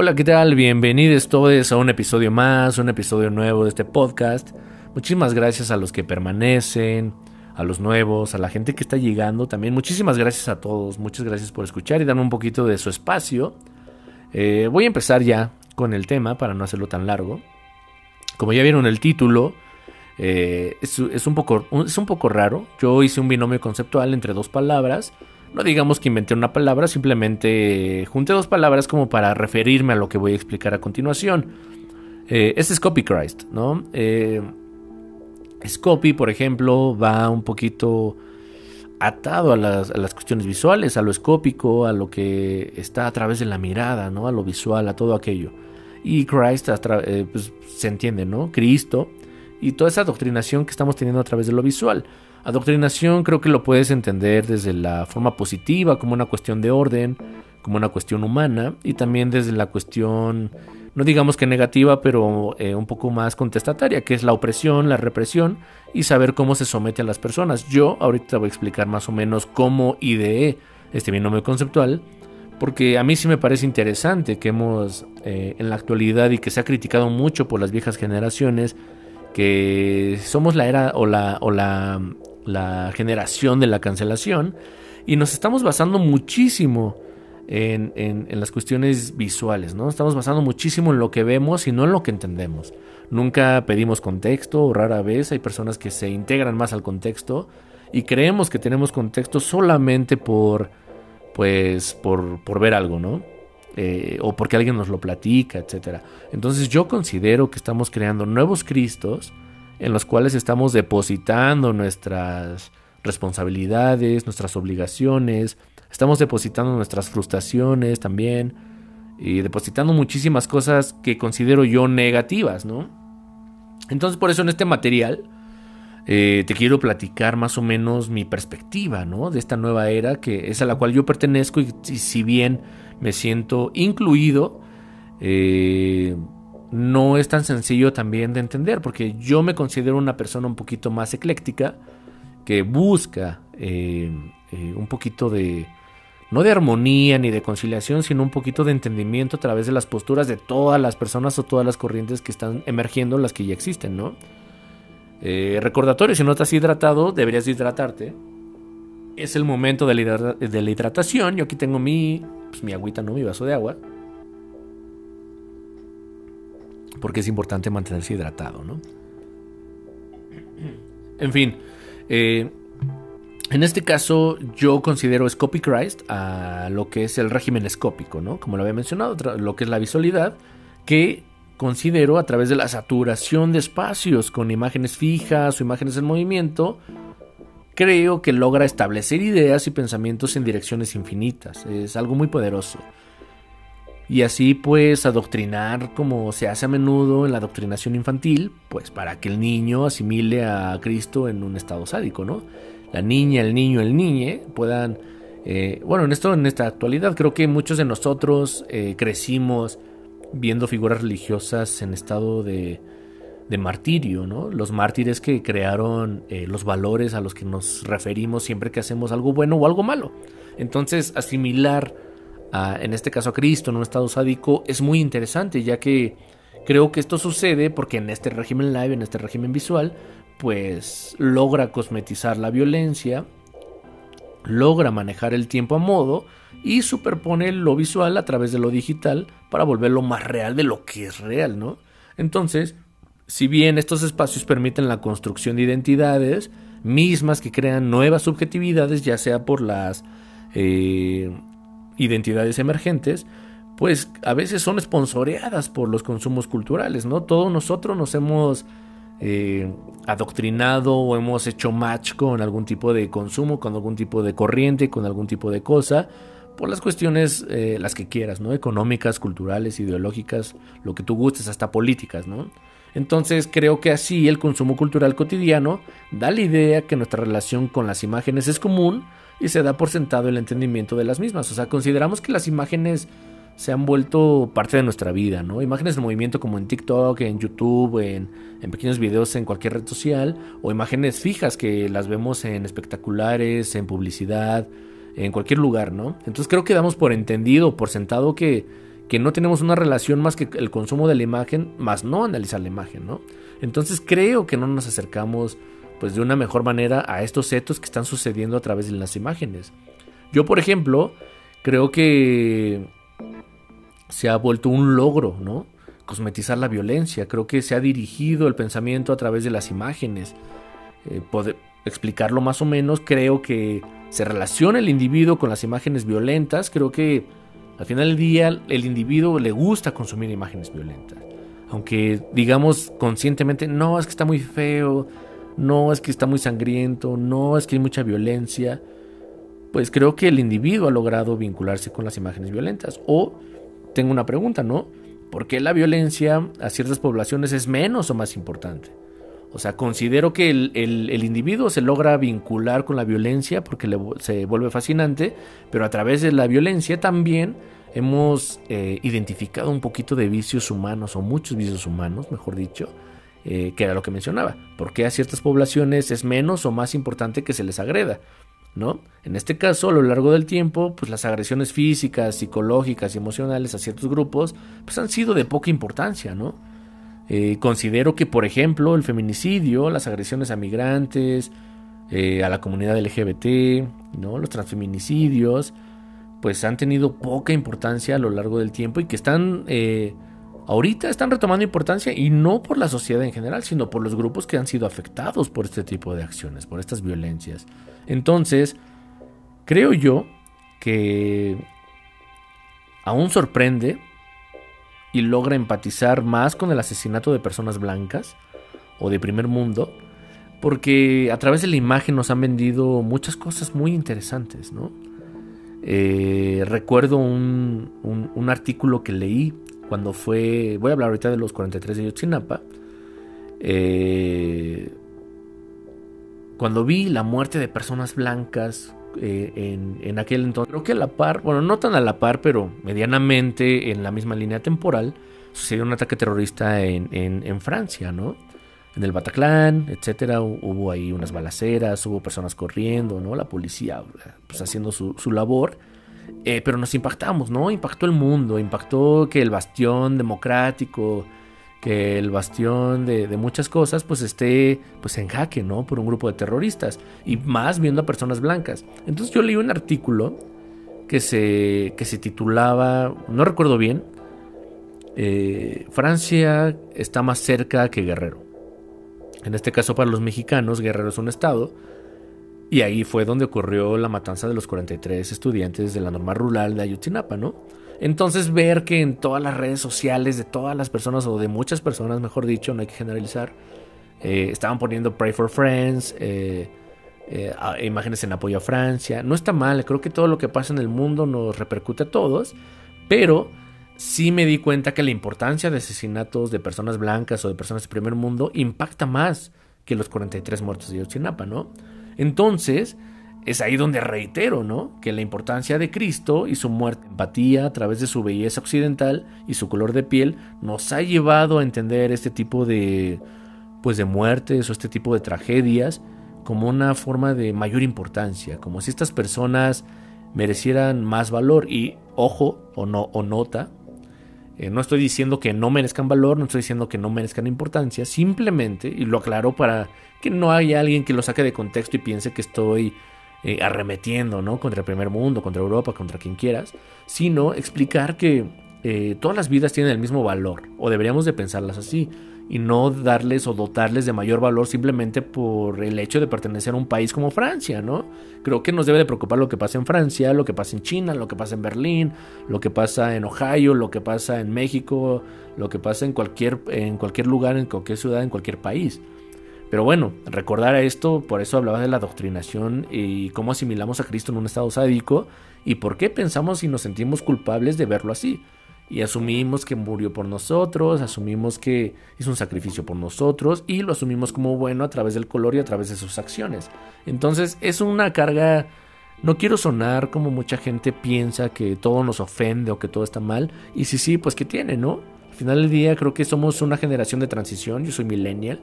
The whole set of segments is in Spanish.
Hola, ¿qué tal? Bienvenidos todos a un episodio más, un episodio nuevo de este podcast. Muchísimas gracias a los que permanecen, a los nuevos, a la gente que está llegando también. Muchísimas gracias a todos, muchas gracias por escuchar y darme un poquito de su espacio. Eh, voy a empezar ya con el tema para no hacerlo tan largo. Como ya vieron el título, eh, es, un poco, es un poco raro. Yo hice un binomio conceptual entre dos palabras no digamos que inventé una palabra, simplemente junté dos palabras como para referirme a lo que voy a explicar a continuación. Eh, este es ¿no? Eh, Scopy, por ejemplo, va un poquito atado a las, cuestiones visuales, a lo escópico, a lo que está a través de la mirada, ¿no? A lo visual, a todo aquello. Y Christ eh, pues, se entiende, ¿no? Cristo y toda esa doctrinación que estamos teniendo a través de lo visual. Adoctrinación creo que lo puedes entender desde la forma positiva, como una cuestión de orden, como una cuestión humana, y también desde la cuestión, no digamos que negativa, pero eh, un poco más contestataria, que es la opresión, la represión y saber cómo se somete a las personas. Yo ahorita voy a explicar más o menos cómo ideé este binomio conceptual, porque a mí sí me parece interesante que hemos eh, en la actualidad y que se ha criticado mucho por las viejas generaciones, que somos la era o la, o la la generación de la cancelación y nos estamos basando muchísimo en, en, las cuestiones visuales, ¿no? Estamos basando muchísimo en lo que vemos y no en lo que entendemos. Nunca pedimos contexto o rara vez hay personas que se integran más al contexto y creemos que tenemos contexto solamente por, pues, por, por ver algo, ¿no? Eh, o porque alguien nos lo platica, etc. Entonces yo considero que estamos creando nuevos Cristos en los cuales estamos depositando nuestras responsabilidades, nuestras obligaciones, estamos depositando nuestras frustraciones también y depositando muchísimas cosas que considero yo negativas, ¿no? Entonces por eso en este material eh, te quiero platicar más o menos mi perspectiva, ¿no? De esta nueva era que es a la cual yo pertenezco y, si bien me siento incluido, eh, no es tan sencillo también de entender, porque yo me considero una persona un poquito más ecléctica, que busca eh, eh, un poquito de, no de armonía ni de conciliación, sino un poquito de entendimiento a través de las posturas de todas las personas o todas las corrientes que están emergiendo, las que ya existen, ¿no? Eh, recordatorio, si no estás hidratado, deberías hidratarte. Es el momento de la, hidratación. Yo aquí tengo mi, pues, mi agüita, ¿no? Mi vaso de agua. Porque es importante mantenerse hidratado, ¿no? En fin, eh, en este caso yo considero Scopy Christ a lo que es el régimen escópico, ¿no? Como lo había mencionado, lo que es la visualidad, que considero a través de la saturación de espacios con imágenes fijas o imágenes en movimiento, creo que logra establecer ideas y pensamientos en direcciones infinitas. Es algo muy poderoso y así pues adoctrinar como se hace a menudo en la adoctrinación infantil, pues para que el niño asimile a Cristo en un estado sádico, ¿no? La niña, el niño, el niñe puedan, eh, bueno, en esto, en esta actualidad creo que muchos de nosotros eh, crecimos viendo figuras religiosas en estado de, de martirio, ¿no? Los mártires que crearon eh, los valores a los que nos referimos siempre que hacemos algo bueno o algo malo. Entonces, asimilar en este caso a Cristo en un estado sádico, es muy interesante, ya que creo que esto sucede porque en este régimen live, en este régimen visual, pues logra cosmetizar la violencia, logra manejar el tiempo a modo y superpone lo visual a través de lo digital para volverlo más real de lo que es real, ¿no? Entonces, si bien estos espacios permiten la construcción de identidades mismas que crean nuevas subjetividades, ya sea por las eh, identidades emergentes, pues a veces son esponsoreadas por los consumos culturales, ¿no? Todos nosotros nos hemos eh, adoctrinado o hemos hecho match con algún tipo de consumo, con algún tipo de corriente, con algún tipo de cosa, por las cuestiones, eh, las que quieras, ¿no? Económicas, culturales, ideológicas, lo que tú gustes, hasta políticas, ¿no? Entonces creo que así el consumo cultural cotidiano da la idea que nuestra relación con las imágenes es común, y se da por sentado el entendimiento de las mismas. O sea, consideramos que las imágenes se han vuelto parte de nuestra vida, ¿no? Imágenes de movimiento como en TikTok, en YouTube, en, en, pequeños videos en cualquier red social, o imágenes fijas que las vemos en espectaculares, en publicidad, en cualquier lugar, ¿no? Entonces creo que damos por entendido, por sentado que, que no tenemos una relación más que el consumo de la imagen, más no analizar la imagen, ¿no? Entonces creo que no nos acercamos pues de una mejor manera a estos hechos que están sucediendo a través de las imágenes. Yo, por ejemplo, creo que se ha vuelto un logro, ¿no? Cosmetizar la violencia. Creo que se ha dirigido el pensamiento a través de las imágenes. Eh, explicarlo más o menos, creo que se relaciona el individuo con las imágenes violentas. Creo que al final del día el individuo le gusta consumir imágenes violentas. Aunque digamos conscientemente, no, es que está muy feo, no, es que está muy sangriento, no, es que hay mucha violencia. Pues creo que el individuo ha logrado vincularse con las imágenes violentas. O tengo una pregunta, ¿no? ¿Por qué la violencia a ciertas poblaciones es menos o más importante? O sea, considero que el, individuo se logra vincular con la violencia porque se vuelve fascinante, pero a través de la violencia también hemos eh, identificado un poquito de vicios humanos, o muchos vicios humanos, mejor dicho, eh, que era lo que mencionaba. ¿Por qué a ciertas poblaciones es menos o más importante que se les agreda? ¿No? En este caso, a lo largo del tiempo, pues las agresiones físicas, psicológicas y emocionales a ciertos grupos, pues han sido de poca importancia, ¿no? Eh, considero que, por ejemplo, el feminicidio, las agresiones a migrantes, eh, a la comunidad LGBT, ¿no? los transfeminicidios, pues han tenido poca importancia a lo largo del tiempo y que están, ahorita están retomando importancia y no por la sociedad en general, sino por los grupos que han sido afectados por este tipo de acciones, por estas violencias. Entonces, creo yo que aún sorprende y logra empatizar más con el asesinato de personas blancas o de primer mundo, porque a través de la imagen nos han vendido muchas cosas muy interesantes, ¿no? Eh, recuerdo un, un, artículo que leí cuando fue, voy a hablar ahorita de los 43 de Yotzinapa, eh, cuando vi la muerte de personas blancas eh, en, aquel entonces. Creo que a la par, bueno, no tan a la par, pero medianamente en la misma línea temporal, sucedió un ataque terrorista en, Francia, ¿no? En el Bataclan, etcétera, hubo ahí unas balaceras, hubo personas corriendo, ¿no? La policía, pues haciendo su, su labor. Eh, pero nos impactamos, ¿no? Impactó el mundo, impactó que el bastión democrático, que el bastión de, muchas cosas pues esté pues en jaque, ¿no? Por un grupo de terroristas y más viendo a personas blancas. Entonces yo leí un artículo que se, que se titulaba, no recuerdo bien, eh, Francia está más cerca que Guerrero. En este caso para los mexicanos, Guerrero es un estado. Y ahí fue donde ocurrió la matanza de los 43 estudiantes de la norma rural de Ayotzinapa, ¿no? Entonces ver que en todas las redes sociales de todas las personas o de muchas personas, mejor dicho, no hay que generalizar, eh, estaban poniendo Pray for Friends, eh, eh, imágenes en apoyo a Francia. No está mal, creo que todo lo que pasa en el mundo nos repercute a todos, pero sí me di cuenta que la importancia de asesinatos de personas blancas o de personas del primer mundo impacta más que los 43 muertos de Yotzinapa, ¿no? Entonces, es ahí donde reitero, ¿no? Que la importancia de Cristo y su muerte, empatía a través de su belleza occidental y su color de piel nos ha llevado a entender este tipo de pues de muertes o este tipo de tragedias como una forma de mayor importancia, como si estas personas merecieran más valor y ojo o no o nota eh, no estoy diciendo que no merezcan valor, no estoy diciendo que no merezcan importancia, simplemente, y lo aclaro para que no haya alguien que lo saque de contexto y piense que estoy eh, arremetiendo, ¿no? Contra el primer mundo, contra Europa, contra quien quieras, sino explicar que eh, todas las vidas tienen el mismo valor, o deberíamos de pensarlas así, y no darles o dotarles de mayor valor simplemente por el hecho de pertenecer a un país como Francia, ¿no? Creo que nos debe de preocupar lo que pasa en Francia, lo que pasa en China, lo que pasa en Berlín, lo que pasa en Ohio, lo que pasa en México, lo que pasa en cualquier, en cualquier lugar, en cualquier ciudad, en cualquier país. Pero bueno, recordar esto, por eso hablaba de la doctrinación y cómo asimilamos a Cristo en un estado sádico y por qué pensamos y nos sentimos culpables de verlo así. Y asumimos que murió por nosotros, asumimos que hizo un sacrificio por nosotros y lo asumimos como bueno a través del color y a través de sus acciones. Entonces es una carga, no quiero sonar como mucha gente piensa que todo nos ofende o que todo está mal. Y si sí, pues que tiene, ¿no? Al final del día creo que somos una generación de transición, yo soy millennial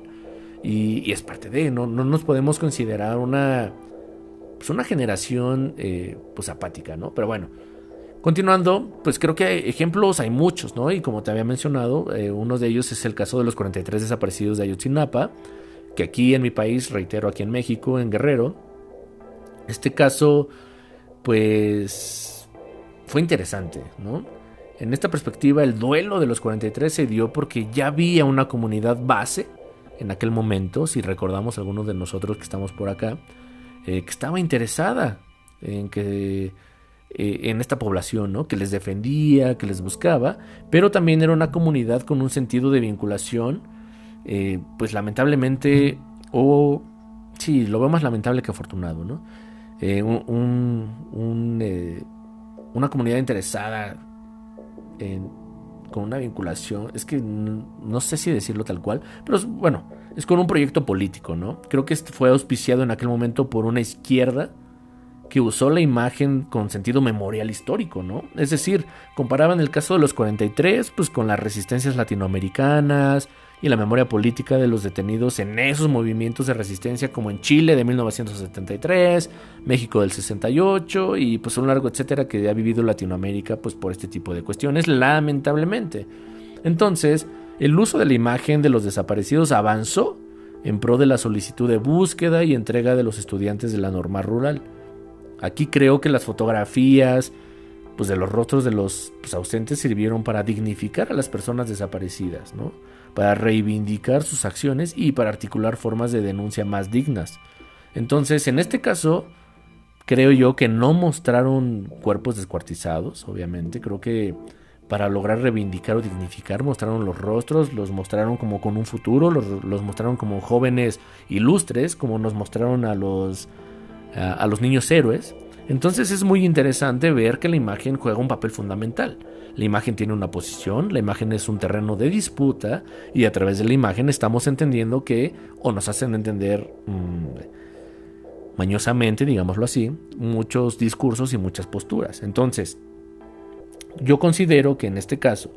y, es parte de, no, no nos podemos considerar una, pues una generación eh, pues apática, ¿no? Pero bueno, Continuando, pues creo que hay ejemplos hay muchos, ¿no? Y como te había mencionado, eh, uno de ellos es el caso de los 43 desaparecidos de Ayotzinapa, que aquí en mi país, reitero, aquí en México, en Guerrero, este caso, pues, fue interesante, ¿no? En esta perspectiva, el duelo de los 43 se dio porque ya había una comunidad base en aquel momento, si recordamos algunos de nosotros que estamos por acá, eh, que estaba interesada en que eh, en esta población, ¿no? que les defendía, que les buscaba, pero también era una comunidad con un sentido de vinculación, eh, pues lamentablemente, o sí, lo veo más lamentable que afortunado, ¿no? una comunidad interesada en con una vinculación, es que no sé si decirlo tal cual, pero bueno, es con un proyecto político, ¿no? Creo que fue auspiciado en aquel momento por una izquierda que usó la imagen con sentido memorial histórico, ¿no? Es decir, comparaban el caso de los 43 pues con las resistencias latinoamericanas, y la memoria política de los detenidos en esos movimientos de resistencia como en Chile de 1973, México del 68 y pues un largo etcétera que ha vivido Latinoamérica pues por este tipo de cuestiones lamentablemente. Entonces, el uso de la imagen de los desaparecidos avanzó en pro de la solicitud de búsqueda y entrega de los estudiantes de la norma rural. Aquí creo que las fotografías pues de los rostros de los pues, ausentes sirvieron para dignificar a las personas desaparecidas, ¿no? para reivindicar sus acciones y para articular formas de denuncia más dignas. Entonces, en este caso, creo yo que no mostraron cuerpos descuartizados, obviamente, creo que para lograr reivindicar o dignificar mostraron los rostros, los mostraron como con un futuro, los, mostraron como jóvenes ilustres, como nos mostraron a los, a los niños héroes. Entonces es muy interesante ver que la imagen juega un papel fundamental. La imagen tiene una posición, la imagen es un terreno de disputa y a través de la imagen estamos entendiendo que, o nos hacen entender mm, mañosamente, digámoslo así, muchos discursos y muchas posturas. Entonces, yo considero que en este caso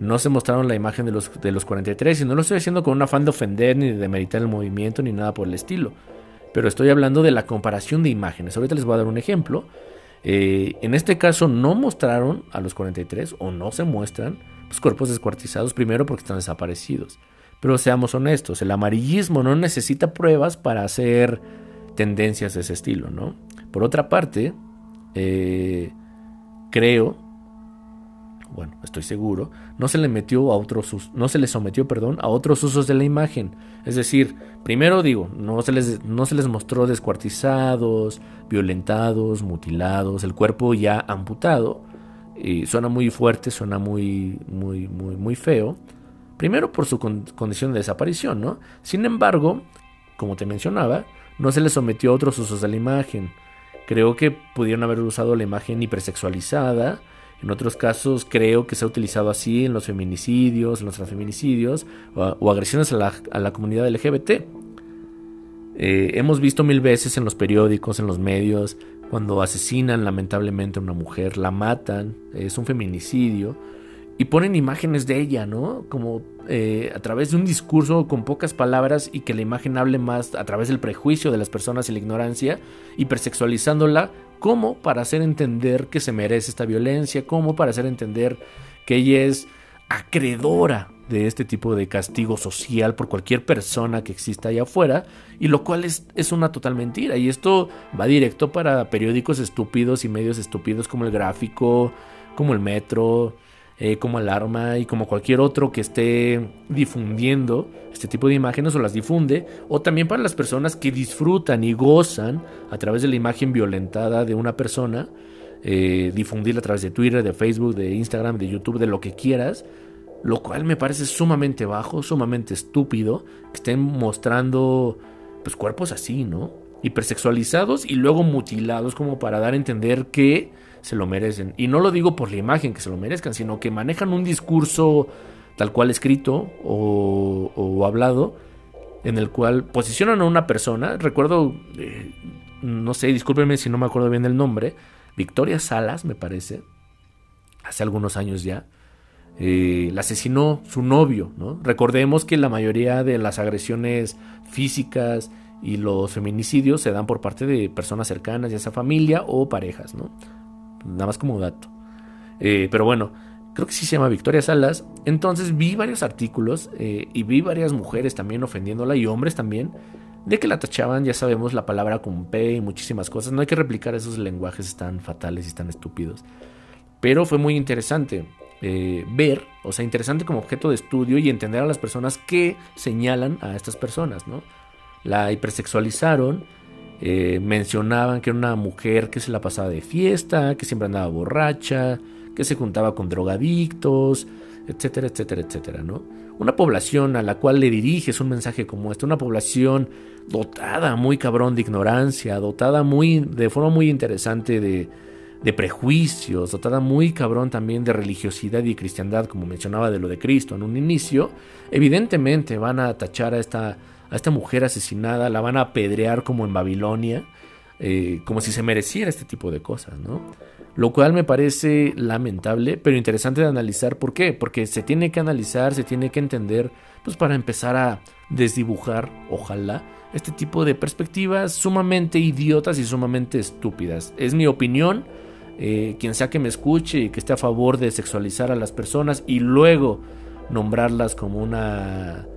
no se mostraron la imagen de los, de los 43 y no lo estoy haciendo con un afán de ofender ni de demeritar el movimiento ni nada por el estilo. Pero estoy hablando de la comparación de imágenes. Ahorita les voy a dar un ejemplo. Eh, en este caso no mostraron a los 43 o no se muestran los cuerpos descuartizados primero porque están desaparecidos. Pero seamos honestos, el amarillismo no necesita pruebas para hacer tendencias de ese estilo, ¿no? Por otra parte, eh, creo bueno, estoy seguro, no se le metió a otros no se le sometió, perdón, a otros usos de la imagen. Es decir, primero digo, no se les, no se les mostró descuartizados, violentados, mutilados, el cuerpo ya amputado. Y suena muy fuerte, suena muy, muy, muy, muy feo. Primero por su condición de desaparición, ¿no? Sin embargo, como te mencionaba, no se le sometió a otros usos de la imagen. Creo que pudieron haber usado la imagen hipersexualizada en otros casos creo que se ha utilizado así en los feminicidios, en los transfeminicidios o, agresiones a la, comunidad LGBT. Eh, hemos visto mil veces en los periódicos, en los medios, cuando asesinan lamentablemente a una mujer, la matan, es un feminicidio y ponen imágenes de ella, ¿no? Como eh, a través de un discurso con pocas palabras y que la imagen hable más a través del prejuicio de las personas y la ignorancia, hipersexualizándola, como para hacer entender que se merece esta violencia, como para hacer entender que ella es acreedora de este tipo de castigo social por cualquier persona que exista allá afuera, y lo cual es, es, una total mentira. Y esto va directo para periódicos estúpidos y medios estúpidos como el gráfico, como el metro, eh, como Alarma y como cualquier otro que esté difundiendo este tipo de imágenes o las difunde, o también para las personas que disfrutan y gozan a través de la imagen violentada de una persona, eh, difundirla a través de Twitter, de Facebook, de Instagram, de YouTube, de lo que quieras, lo cual me parece sumamente bajo, sumamente estúpido, que estén mostrando pues cuerpos así, ¿no? Hipersexualizados y luego mutilados como para dar a entender que se lo merecen. Y no lo digo por la imagen que se lo merezcan, sino que manejan un discurso tal cual escrito o, hablado, en el cual posicionan a una persona. Recuerdo, eh, no sé, discúlpenme si no me acuerdo bien del nombre, Victoria Salas, me parece, hace algunos años ya. Eh, la asesinó su novio, ¿no? Recordemos que la mayoría de las agresiones físicas y los feminicidios se dan por parte de personas cercanas, ya sea familia o parejas, ¿no? Nada más como dato. Eh, pero bueno, creo que sí se llama Victoria Salas. Entonces vi varios artículos eh, y vi varias mujeres también ofendiéndola y hombres también de que la tachaban, ya sabemos, la palabra con P y muchísimas cosas. No hay que replicar esos lenguajes tan fatales y tan estúpidos. Pero fue muy interesante eh, ver, o sea, interesante como objeto de estudio y entender a las personas que señalan a estas personas, ¿no? La hipersexualizaron, eh, mencionaban que era una mujer que se la pasaba de fiesta, que siempre andaba borracha, que se juntaba con drogadictos, etcétera, etcétera, etcétera, ¿no? Una población a la cual le diriges un mensaje como este, una población dotada muy cabrón de ignorancia, dotada muy, de forma muy interesante de, de prejuicios, dotada muy cabrón también de religiosidad y cristiandad, como mencionaba de lo de Cristo en un inicio, evidentemente van a tachar a esta, a esta mujer asesinada, la van a apedrear como en Babilonia, eh, como si se mereciera este tipo de cosas, ¿no? Lo cual me parece lamentable, pero interesante de analizar. ¿Por qué? Porque se tiene que analizar, se tiene que entender, pues para empezar a desdibujar, ojalá, este tipo de perspectivas sumamente idiotas y sumamente estúpidas. Es mi opinión. Eh, quien sea que me escuche y que esté a favor de sexualizar a las personas y luego nombrarlas como una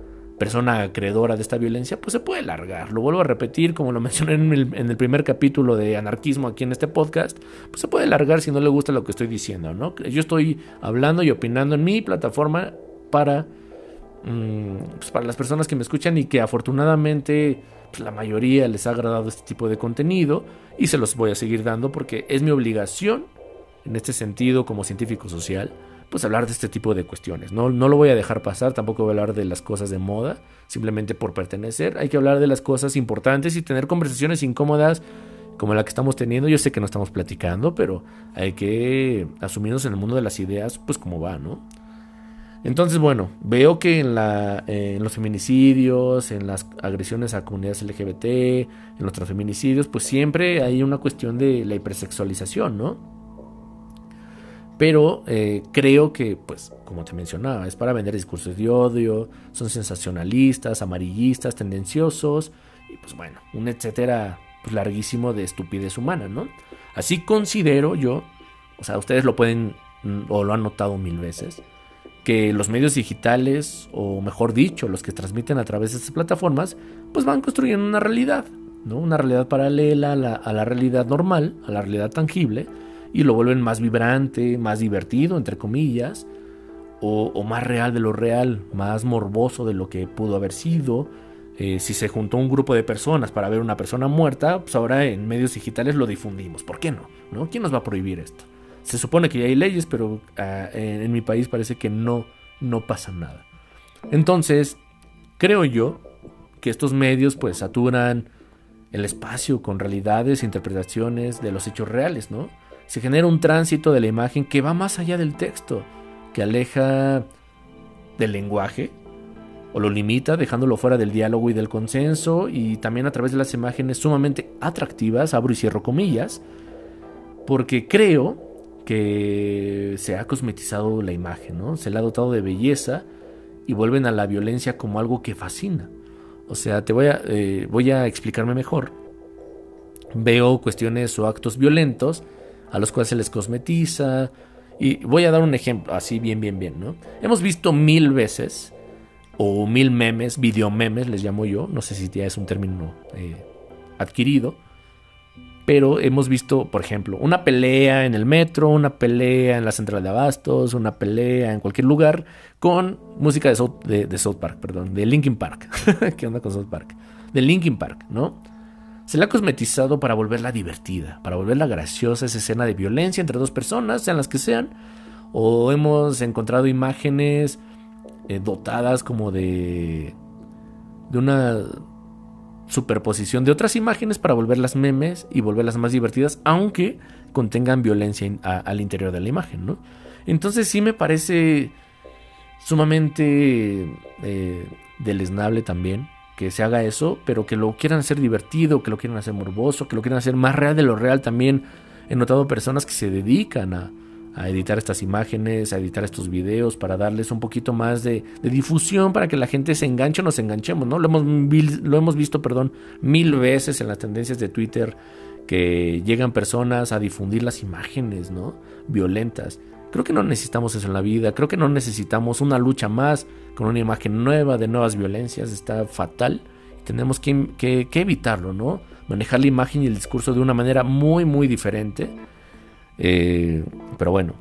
persona acreedora de esta violencia, pues se puede largar. Lo vuelvo a repetir, como lo mencioné en el, primer capítulo de anarquismo aquí en este podcast, pues se puede largar si no le gusta lo que estoy diciendo, ¿no? Yo estoy hablando y opinando en mi plataforma para, mm, pues para las personas que me escuchan y que afortunadamente pues la mayoría les ha agradado este tipo de contenido y se los voy a seguir dando porque es mi obligación en este sentido como científico social pues hablar de este tipo de cuestiones. No, no lo voy a dejar pasar, tampoco voy a hablar de las cosas de moda, simplemente por pertenecer. Hay que hablar de las cosas importantes y tener conversaciones incómodas como la que estamos teniendo. Yo sé que no estamos platicando, pero hay que asumirnos en el mundo de las ideas, pues como va, ¿no? Entonces, bueno, veo que en, los feminicidios, en las agresiones a comunidades LGBT, en los transfeminicidios, pues siempre hay una cuestión de la hipersexualización, ¿no? Pero eh, creo que, pues, como te mencionaba, es para vender discursos de odio, son sensacionalistas, amarillistas, tendenciosos, y pues bueno, un etcétera pues, larguísimo de estupidez humana, ¿no? Así considero yo, o sea, ustedes lo pueden mm, o lo han notado mil veces, que los medios digitales, o mejor dicho, los que transmiten a través de estas plataformas, pues van construyendo una realidad, ¿no? Una realidad paralela a la realidad normal, a la realidad tangible, y lo vuelven más vibrante, más divertido, entre comillas, o, más real de lo real, más morboso de lo que pudo haber sido. Eh, si se juntó un grupo de personas para ver una persona muerta, pues ahora en medios digitales lo difundimos. ¿Por qué no? ¿No? ¿Quién nos va a prohibir esto? Se supone que ya hay leyes, pero ah, en, mi país parece que no, no pasa nada. Entonces, creo yo que estos medios pues saturan el espacio con realidades, interpretaciones de los hechos reales, ¿no? Se genera un tránsito de la imagen que va más allá del texto, que aleja del lenguaje o lo limita dejándolo fuera del diálogo y del consenso y también a través de las imágenes sumamente atractivas, abro y cierro comillas, porque creo que se ha cosmetizado la imagen, ¿no? Se le ha dotado de belleza y vuelven a la violencia como algo que fascina. O sea, te voy a, eh, voy a explicarme mejor. Veo cuestiones o actos violentos a los cuales se les cosmetiza. Y voy a dar un ejemplo, así bien, bien, bien, ¿no? Hemos visto mil veces, o mil memes, videomemes les llamo yo, no sé si ya es un término eh, adquirido, pero hemos visto, por ejemplo, una pelea en el metro, una pelea en la central de abastos, una pelea en cualquier lugar con música de South, de, South Park, perdón, de Linkin Park. ¿Qué onda con South Park? De Linkin Park, ¿no? Se la ha cosmetizado para volverla divertida, para volverla graciosa esa escena de violencia entre dos personas, sean las que sean. O hemos encontrado imágenes eh, dotadas como de, de una superposición de otras imágenes para volverlas memes y volverlas más divertidas, aunque contengan violencia al interior de la imagen, ¿no? Entonces sí me parece sumamente eh, deleznable también que se haga eso, pero que lo quieran hacer divertido, que lo quieran hacer morboso, que lo quieran hacer más real de lo real también. He notado personas que se dedican a, editar estas imágenes, a editar estos videos, para darles un poquito más de, difusión, para que la gente se enganche o nos enganchemos, ¿no? Lo hemos, lo hemos visto, perdón, mil veces en las tendencias de Twitter, que llegan personas a difundir las imágenes, ¿no? Violentas Creo que no necesitamos eso en la vida, creo que no necesitamos una lucha más con una imagen nueva de nuevas violencias, está fatal. Tenemos que, evitarlo, ¿no? Manejar la imagen y el discurso de una manera muy, muy diferente. Eh, pero bueno.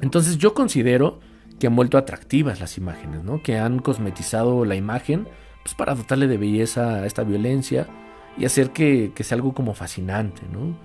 Entonces yo considero que han vuelto atractivas las imágenes, ¿no? Que han cosmetizado la imagen pues, para dotarle de belleza a esta violencia y hacer que, que sea algo como fascinante, ¿no?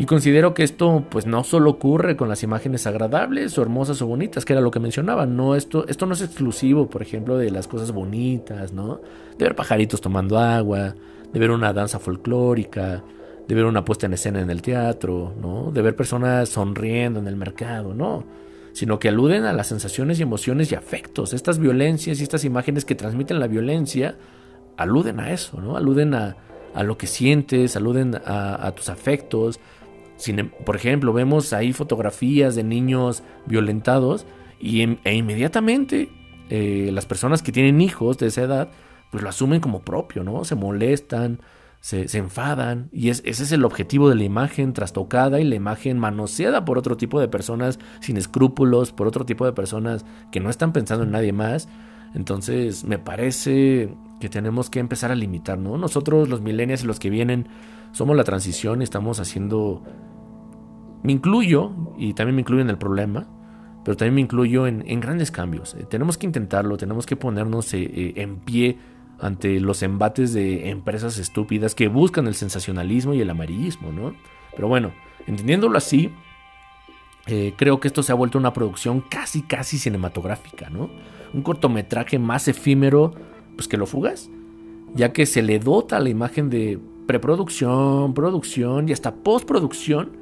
Y considero que esto pues no solo ocurre con las imágenes agradables o hermosas o bonitas, que era lo que mencionaba, no esto esto no es exclusivo, por ejemplo, de las cosas bonitas, ¿no? De ver pajaritos tomando agua, de ver una danza folclórica, de ver una puesta en escena en el teatro, ¿no? De ver personas sonriendo en el mercado, no, sino que aluden a las sensaciones y emociones y afectos. Estas violencias y estas imágenes que transmiten la violencia aluden a eso, ¿no? Aluden a, a lo que sientes, aluden a, a tus afectos, Em, por ejemplo, vemos ahí fotografías de niños violentados y, e inmediatamente eh, las personas que tienen hijos de esa edad, pues lo asumen como propio, ¿no? Se molestan, se, enfadan y ese es el objetivo de la imagen trastocada y la imagen manoseada por otro tipo de personas sin escrúpulos, por otro tipo de personas que no están pensando en nadie más. Entonces me parece que tenemos que empezar a limitar, ¿no? Nosotros los millennials y los que vienen somos la transición, estamos haciendo me incluyo, y también me incluyo en el problema, pero también me incluyo en, grandes cambios. Eh, tenemos que intentarlo, tenemos que ponernos eh, eh, en pie ante los embates de empresas estúpidas que buscan el sensacionalismo y el amarillismo, ¿no? Pero bueno, entendiéndolo así, creo que esto se ha vuelto una producción casi, casi cinematográfica, ¿no? Un cortometraje más efímero, pues que lo fugas, ya que se le dota la imagen de preproducción, producción y hasta postproducción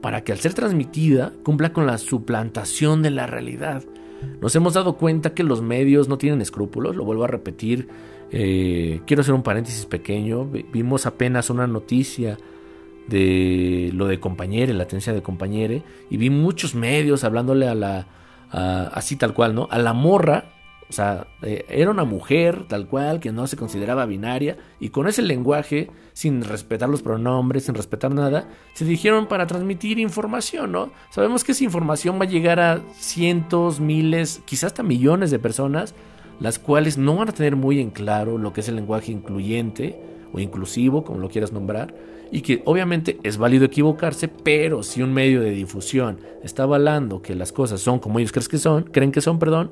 para que al ser transmitida cumpla con la suplantación de la realidad. Nos hemos dado cuenta que los medios no tienen escrúpulos, lo vuelvo a repetir. Eh, quiero hacer un paréntesis pequeño. Vimos apenas una noticia de lo de compañere, la atencia de compañere, y vi muchos medios hablándole a la, así tal cual, ¿no? A la morra o sea, eh, era una mujer tal cual que no se consideraba binaria y con ese lenguaje, sin respetar los pronombres, sin respetar nada, se dirigieron para transmitir información, ¿no? Sabemos que esa información va a llegar a cientos, miles, quizás hasta millones de personas, las cuales no van a tener muy en claro lo que es el lenguaje incluyente o inclusivo, como lo quieras nombrar, y que obviamente es válido equivocarse, pero si un medio de difusión está avalando que las cosas son como ellos creen que son, creen que son, perdón,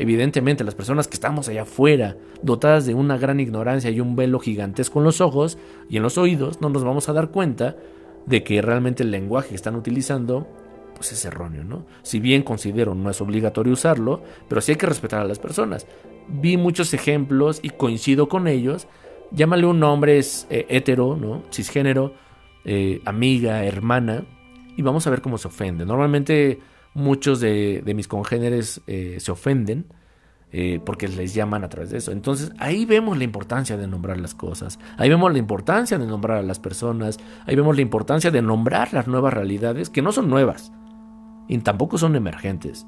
Evidentemente, las personas que estamos allá afuera, dotadas de una gran ignorancia y un velo gigantesco en los ojos y en los oídos, no nos vamos a dar cuenta de que realmente el lenguaje que están utilizando pues es erróneo, ¿no? Si bien considero no es obligatorio usarlo, pero sí hay que respetar a las personas. Vi muchos ejemplos y coincido con ellos. Llámale un nombre es, eh, hetero, ¿no? Cisgénero, eh, amiga, hermana, y vamos a ver cómo se ofende. Normalmente muchos de, mis congéneres eh, se ofenden eh, porque les llaman a través de eso. Entonces ahí vemos la importancia de nombrar las cosas, ahí vemos la importancia de nombrar a las personas, ahí vemos la importancia de nombrar las nuevas realidades que no son nuevas y tampoco son emergentes.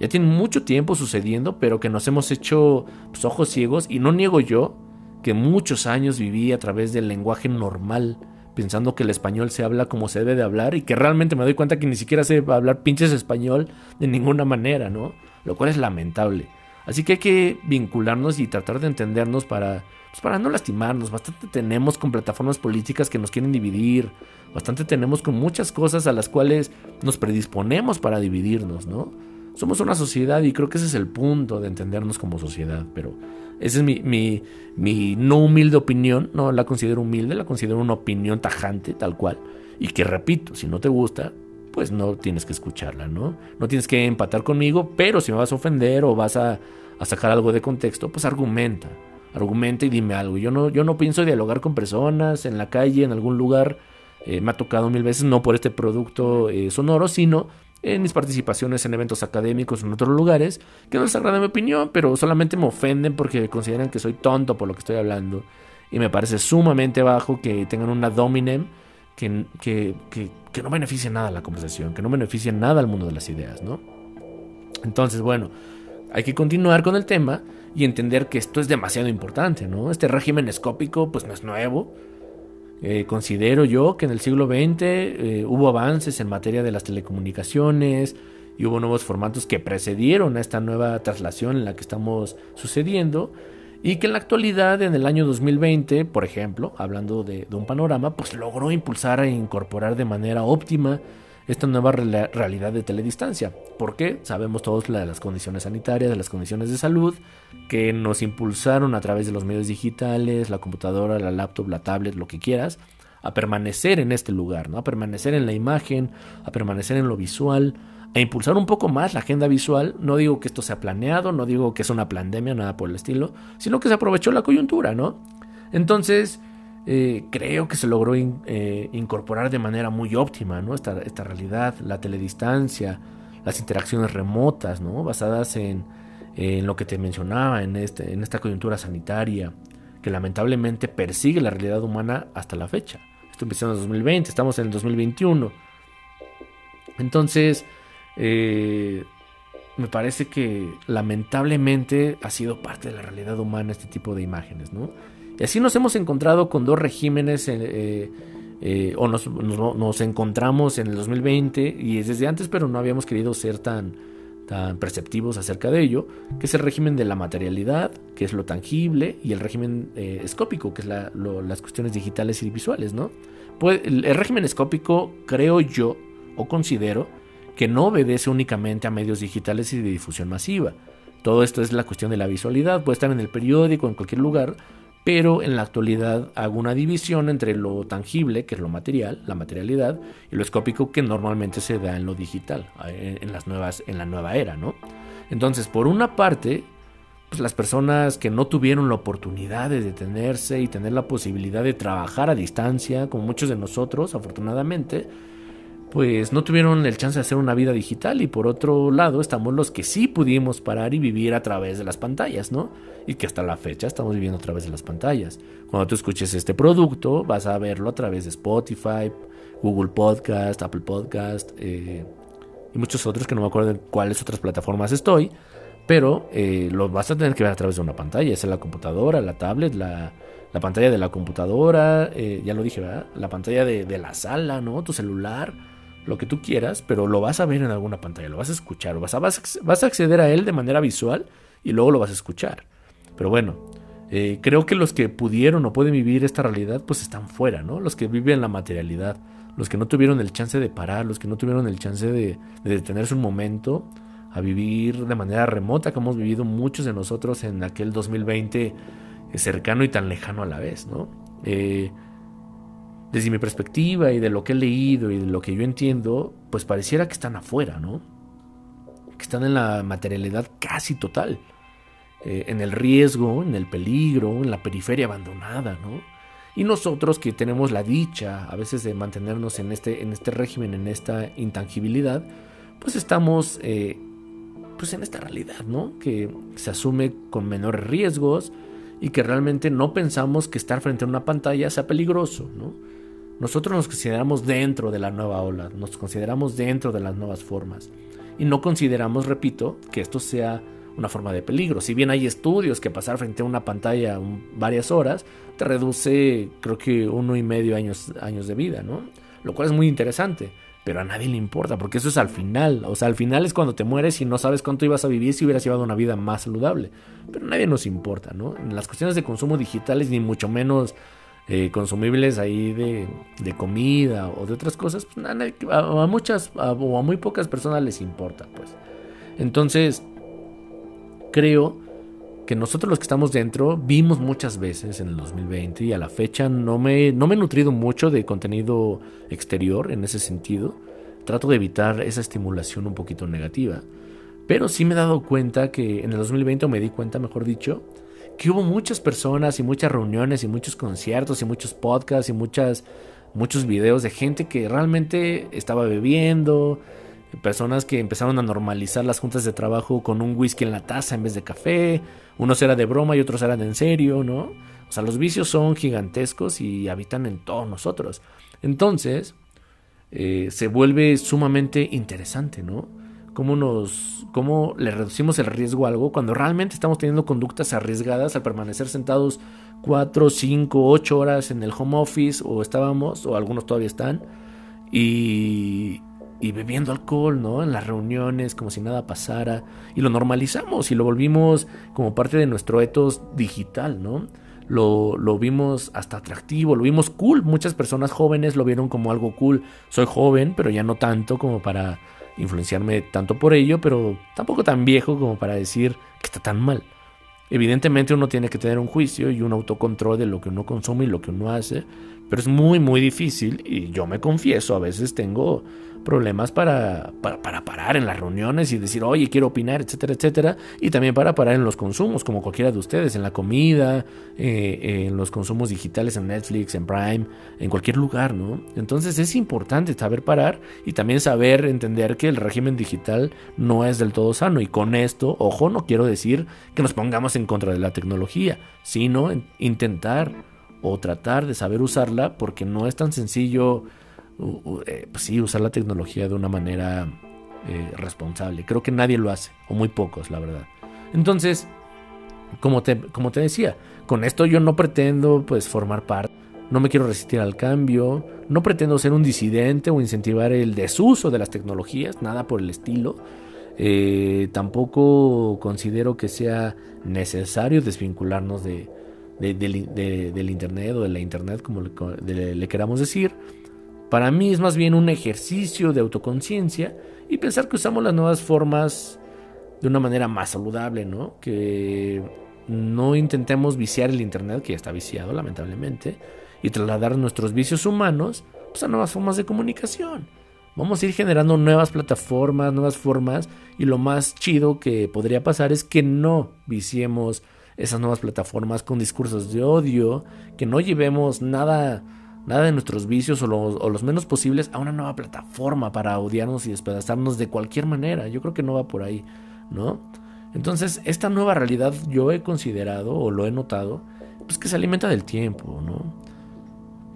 Ya tienen mucho tiempo sucediendo, pero que nos hemos hecho pues, ojos ciegos y no niego yo que muchos años viví a través del lenguaje normal pensando que el español se habla como se debe de hablar y que realmente me doy cuenta que ni siquiera sé hablar pinches español de ninguna manera, ¿no? Lo cual es lamentable. Así que hay que vincularnos y tratar de entendernos para, pues para no lastimarnos. Bastante tenemos con plataformas políticas que nos quieren dividir. Bastante tenemos con muchas cosas a las cuales nos predisponemos para dividirnos, ¿no? Somos una sociedad y creo que ese es el punto de entendernos como sociedad, pero esa es mi, mi, no humilde opinión, no la considero humilde, la considero una opinión tajante, tal cual. Y que repito, si no te gusta, pues no tienes que escucharla, ¿no? No tienes que empatar conmigo, pero si me vas a ofender o vas a, sacar algo de contexto, pues argumenta. Argumenta y dime algo. Yo no, yo no pienso dialogar con personas en la calle, en algún lugar. Eh, me ha tocado mil veces, no por este producto eh, sonoro, sino en mis participaciones en eventos académicos en otros lugares, que no les agrada mi opinión, pero solamente me ofenden porque consideran que soy tonto por lo que estoy hablando. Y me parece sumamente bajo que tengan una dominem que, que, que, no beneficie nada a la conversación, que no beneficie nada al mundo de las ideas, ¿no? Entonces, bueno, hay que continuar con el tema y entender que esto es demasiado importante, ¿no? Este régimen escópico pues no es nuevo, Eh, considero yo que en el siglo XX eh, hubo avances en materia de las telecomunicaciones y hubo nuevos formatos que precedieron a esta nueva traslación en la que estamos sucediendo y que en la actualidad, en el año 2020, por ejemplo, hablando de, de un panorama, pues logró impulsar e incorporar de manera óptima esta nueva realidad de teledistancia. ¿Por qué? Sabemos todos la de las condiciones sanitarias, de las condiciones de salud, que nos impulsaron a través de los medios digitales, la computadora, la laptop, la tablet, lo que quieras, a permanecer en este lugar, ¿no? a permanecer en la imagen, a permanecer en lo visual, a impulsar un poco más la agenda visual. No digo que esto sea planeado, no digo que es una pandemia, nada por el estilo, sino que se aprovechó la coyuntura, ¿no? Entonces, eh, creo que se logró eh, incorporar de manera muy óptima ¿no? esta, esta, realidad, la teledistancia, las interacciones remotas, ¿no? basadas en, en lo que te mencionaba, en, este, en esta coyuntura sanitaria, que lamentablemente persigue la realidad humana hasta la fecha. Esto empezó en el 2020, estamos en el 2021. Entonces, eh, me parece que lamentablemente ha sido parte de la realidad humana este tipo de imágenes, ¿no? Y así nos hemos encontrado con dos regímenes, eh, eh, o nos, encontramos en el 2020, y es desde antes, pero no habíamos querido ser tan, tan perceptivos acerca de ello, que es el régimen de la materialidad, que es lo tangible, y el régimen eh, escópico, que es las cuestiones digitales y visuales, ¿no? Pues, el régimen escópico, creo yo, o considero, que no obedece únicamente a medios digitales y de difusión masiva. Todo esto es la cuestión de la visualidad, puede estar en el periódico, en cualquier lugar, pero en la actualidad hago una división entre lo tangible, que es lo material, la materialidad, y lo escópico, que normalmente se da en lo digital, en, las nuevas, en la nueva era, ¿no? Entonces, por una parte, pues las personas que no tuvieron la oportunidad de detenerse y tener la posibilidad de trabajar a distancia, como muchos de nosotros, afortunadamente, pues no tuvieron el chance de hacer una vida digital y por otro lado estamos los que sí pudimos parar y vivir a través de las pantallas, ¿no? Y que hasta la fecha estamos viviendo a través de las pantallas. Cuando tú escuches este producto vas a verlo a través de Spotify, Google Podcast, Apple Podcast eh, y muchos otros que no me acuerdo en cuáles otras plataformas estoy, pero eh, lo vas a tener que ver a través de una pantalla, es la computadora, la tablet, la, pantalla de la computadora, eh, ya lo dije, ¿verdad? La pantalla de, de la sala, ¿no? Tu celular lo que tú quieras, pero lo vas a ver en alguna pantalla, lo vas a escuchar, vas a, vas a acceder a él de manera visual y luego lo vas a escuchar. Pero bueno, eh, creo que los que pudieron o pueden vivir esta realidad, pues están fuera, ¿no? Los que viven la materialidad, los que no tuvieron el chance de parar, los que no tuvieron el chance de, detenerse un momento a vivir de manera remota, como hemos vivido muchos de nosotros en aquel 2020 eh, cercano y tan lejano a la vez, ¿no? Eh, desde mi perspectiva y de lo que he leído y de lo que yo entiendo, pues pareciera que están afuera, ¿no? Que están en la materialidad casi total, eh, en el riesgo, en el peligro, en la periferia abandonada, ¿no? Y nosotros que tenemos la dicha a veces de mantenernos en este, en este régimen, en esta intangibilidad, pues estamos eh, pues en esta realidad, ¿no? Que se asume con menores riesgos y que realmente no pensamos que estar frente a una pantalla sea peligroso, ¿no? Nosotros nos consideramos dentro de la nueva ola, nos consideramos dentro de las nuevas formas. Y no consideramos, repito, que esto sea una forma de peligro. Si bien hay estudios que pasar frente a una pantalla varias horas te reduce, creo que uno y medio años, años de vida, ¿no? Lo cual es muy interesante, pero a nadie le importa, porque eso es al final. O sea, al final es cuando te mueres y no sabes cuánto ibas a vivir si hubieras llevado una vida más saludable. Pero nadie nos importa, ¿no? En las cuestiones de consumo digitales, ni mucho menos eh, consumibles ahí de, comida o de otras cosas, pues a, muchas o a muy pocas personas les importa, pues. Entonces, creo que nosotros los que estamos dentro vimos muchas veces en el 2020 y a la fecha no me, no me he nutrido mucho de contenido exterior en ese sentido. Trato de evitar esa estimulación un poquito negativa. Pero sí me he dado cuenta que en el 2020, o me di cuenta, mejor dicho, que hubo muchas personas y muchas reuniones y muchos conciertos y muchos podcasts y muchas, muchos videos de gente que realmente estaba bebiendo, personas que empezaron a normalizar las juntas de trabajo con un whisky en la taza en vez de café, unos eran de broma y otros eran en serio, ¿no? O sea, los vicios son gigantescos y habitan en todos nosotros. Entonces, eh, se vuelve sumamente interesante, ¿no? Cómo nos cómo le reducimos el riesgo a algo cuando realmente estamos teniendo conductas arriesgadas al permanecer sentados 4, 5, 8 horas en el home office o estábamos o algunos todavía están y, y bebiendo alcohol, ¿no? En las reuniones, como si nada pasara. Y lo normalizamos y lo volvimos como parte de nuestro etos digital, ¿no? Lo, lo, vimos hasta atractivo, lo vimos cool. Muchas personas jóvenes lo vieron como algo cool. Soy joven, pero ya no tanto como para influenciarme tanto por ello, pero tampoco tan viejo como para decir que está tan mal. Evidentemente uno tiene que tener un juicio y un autocontrol de lo que uno consume y lo que uno hace, pero es muy muy difícil y yo me confieso, a veces tengo problemas para, para, parar en las reuniones y decir, oye, quiero opinar, etcétera, etcétera. Y también para parar en los consumos, como cualquiera de ustedes, en la comida, eh, en los consumos digitales, en Netflix, en Prime, en cualquier lugar, ¿no? Entonces es importante saber parar y también saber entender que el régimen digital no es del todo sano. Y con esto, ojo, no quiero decir que nos pongamos en contra de la tecnología, sino intentar o tratar de saber usarla porque no es tan sencillo eh, pues sí, usar la tecnología de una manera eh, responsable. Creo que nadie lo hace, o muy pocos, la verdad. Entonces, como te, como te decía, con esto yo no pretendo pues formar parte, no me quiero resistir al cambio, no pretendo ser un disidente o incentivar el desuso de las tecnologías, nada por el estilo. Eh, tampoco considero que sea necesario desvincularnos de, del Internet o de la Internet, como le queramos decir. Para mí es más bien un ejercicio de autoconciencia y pensar que usamos las nuevas formas de una manera más saludable, ¿no? Que no intentemos viciar el Internet, que ya está viciado lamentablemente, y trasladar nuestros vicios humanos pues, a nuevas formas de comunicación. Vamos a ir generando nuevas plataformas, nuevas formas, y lo más chido que podría pasar es que no viciemos esas nuevas plataformas con discursos de odio, que no llevemos nada nada de nuestros vicios o los, menos posibles a una nueva plataforma para odiarnos y despedazarnos de cualquier manera. Yo creo que no va por ahí, ¿no? Entonces, esta nueva realidad yo he considerado o lo he notado, pues que se alimenta del tiempo, ¿no?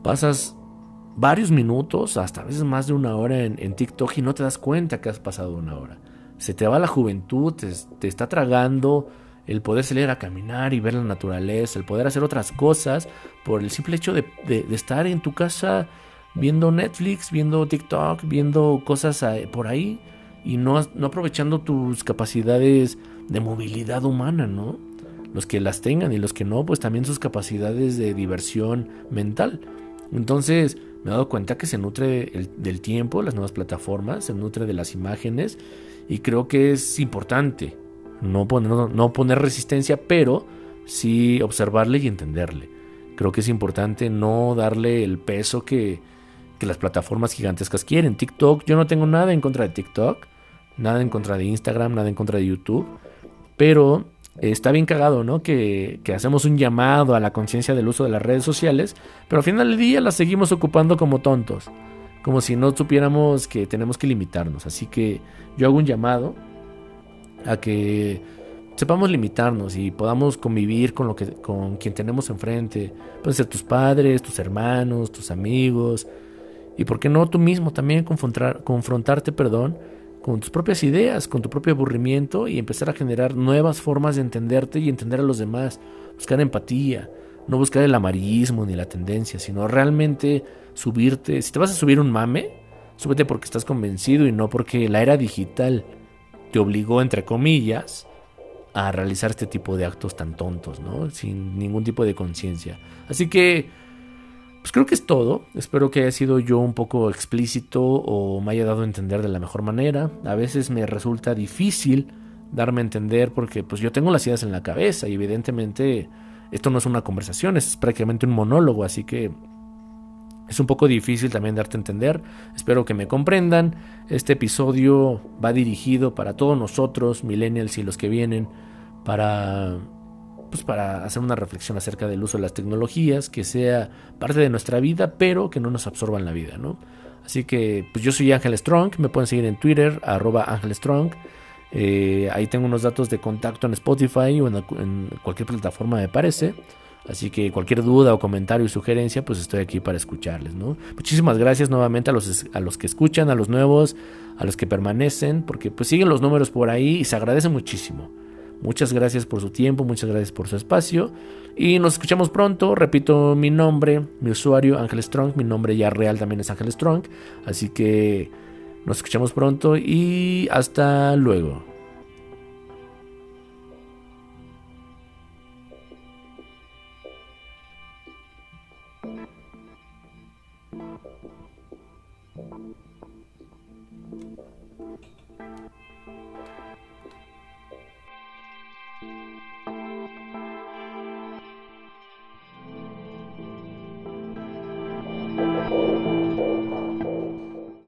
Pasas varios minutos, hasta a veces más de una hora en, TikTok y no te das cuenta que has pasado una hora. Se te va la juventud, te, te está tragando el poder salir a caminar y ver la naturaleza, el poder hacer otras cosas por el simple hecho de, estar en tu casa viendo Netflix, viendo TikTok, viendo cosas por ahí y no, no aprovechando tus capacidades de movilidad humana, ¿no? Los que las tengan y los que no, pues también sus capacidades de diversión mental. Entonces me he dado cuenta que se nutre del tiempo, las nuevas plataformas, se nutre de las imágenes y creo que es importante no poner, no, poner resistencia, pero sí observarle y entenderle. Creo que es importante no darle el peso que, que las plataformas gigantescas quieren. TikTok, yo no tengo nada en contra de TikTok, nada en contra de Instagram, nada en contra de YouTube, pero está bien cagado, ¿no? Que, que hacemos un llamado a la conciencia del uso de las redes sociales, pero al final del día las seguimos ocupando como tontos, como si no supiéramos que tenemos que limitarnos. Así que yo hago un llamado a que sepamos limitarnos y podamos convivir con lo que con quien tenemos enfrente. Pueden ser tus padres, tus hermanos, tus amigos. Y por qué no tú mismo también confrontar, confrontarte, perdón, con tus propias ideas, con tu propio aburrimiento y empezar a generar nuevas formas de entenderte y entender a los demás, buscar empatía, no buscar el amarillismo ni la tendencia, sino realmente subirte, si te vas a subir un mame, súbete porque estás convencido y no porque la era digital te obligó, entre comillas, a realizar este tipo de actos tan tontos, ¿no? Sin ningún tipo de conciencia. Así que, pues creo que es todo. Espero que haya sido yo un poco explícito o me haya dado a entender de la mejor manera. A veces me resulta difícil darme a entender porque pues yo tengo las ideas en la cabeza y evidentemente esto no es una conversación, es prácticamente un monólogo, así que es un poco difícil también darte a entender. Espero que me comprendan. Este episodio va dirigido para todos nosotros, millennials y los que vienen, para pues para hacer una reflexión acerca del uso de las tecnologías, que sea parte de nuestra vida, pero que no nos absorban la vida, ¿no? Así que, pues yo soy Ángel Strong, me pueden seguir en Twitter, arroba Ángel Strong. Eh, ahí tengo unos datos de contacto en Spotify o en, en cualquier plataforma, me parece. Así que cualquier duda o comentario y sugerencia, pues estoy aquí para escucharles, ¿no? Muchísimas gracias nuevamente a los, a los que escuchan, a los nuevos, a los que permanecen, porque pues siguen los números por ahí y se agradece muchísimo. Muchas gracias por su tiempo, muchas gracias por su espacio y nos escuchamos pronto. Repito mi nombre, mi usuario Ángel Strong, mi nombre ya real también es Ángel Strong, así que nos escuchamos pronto y hasta luego.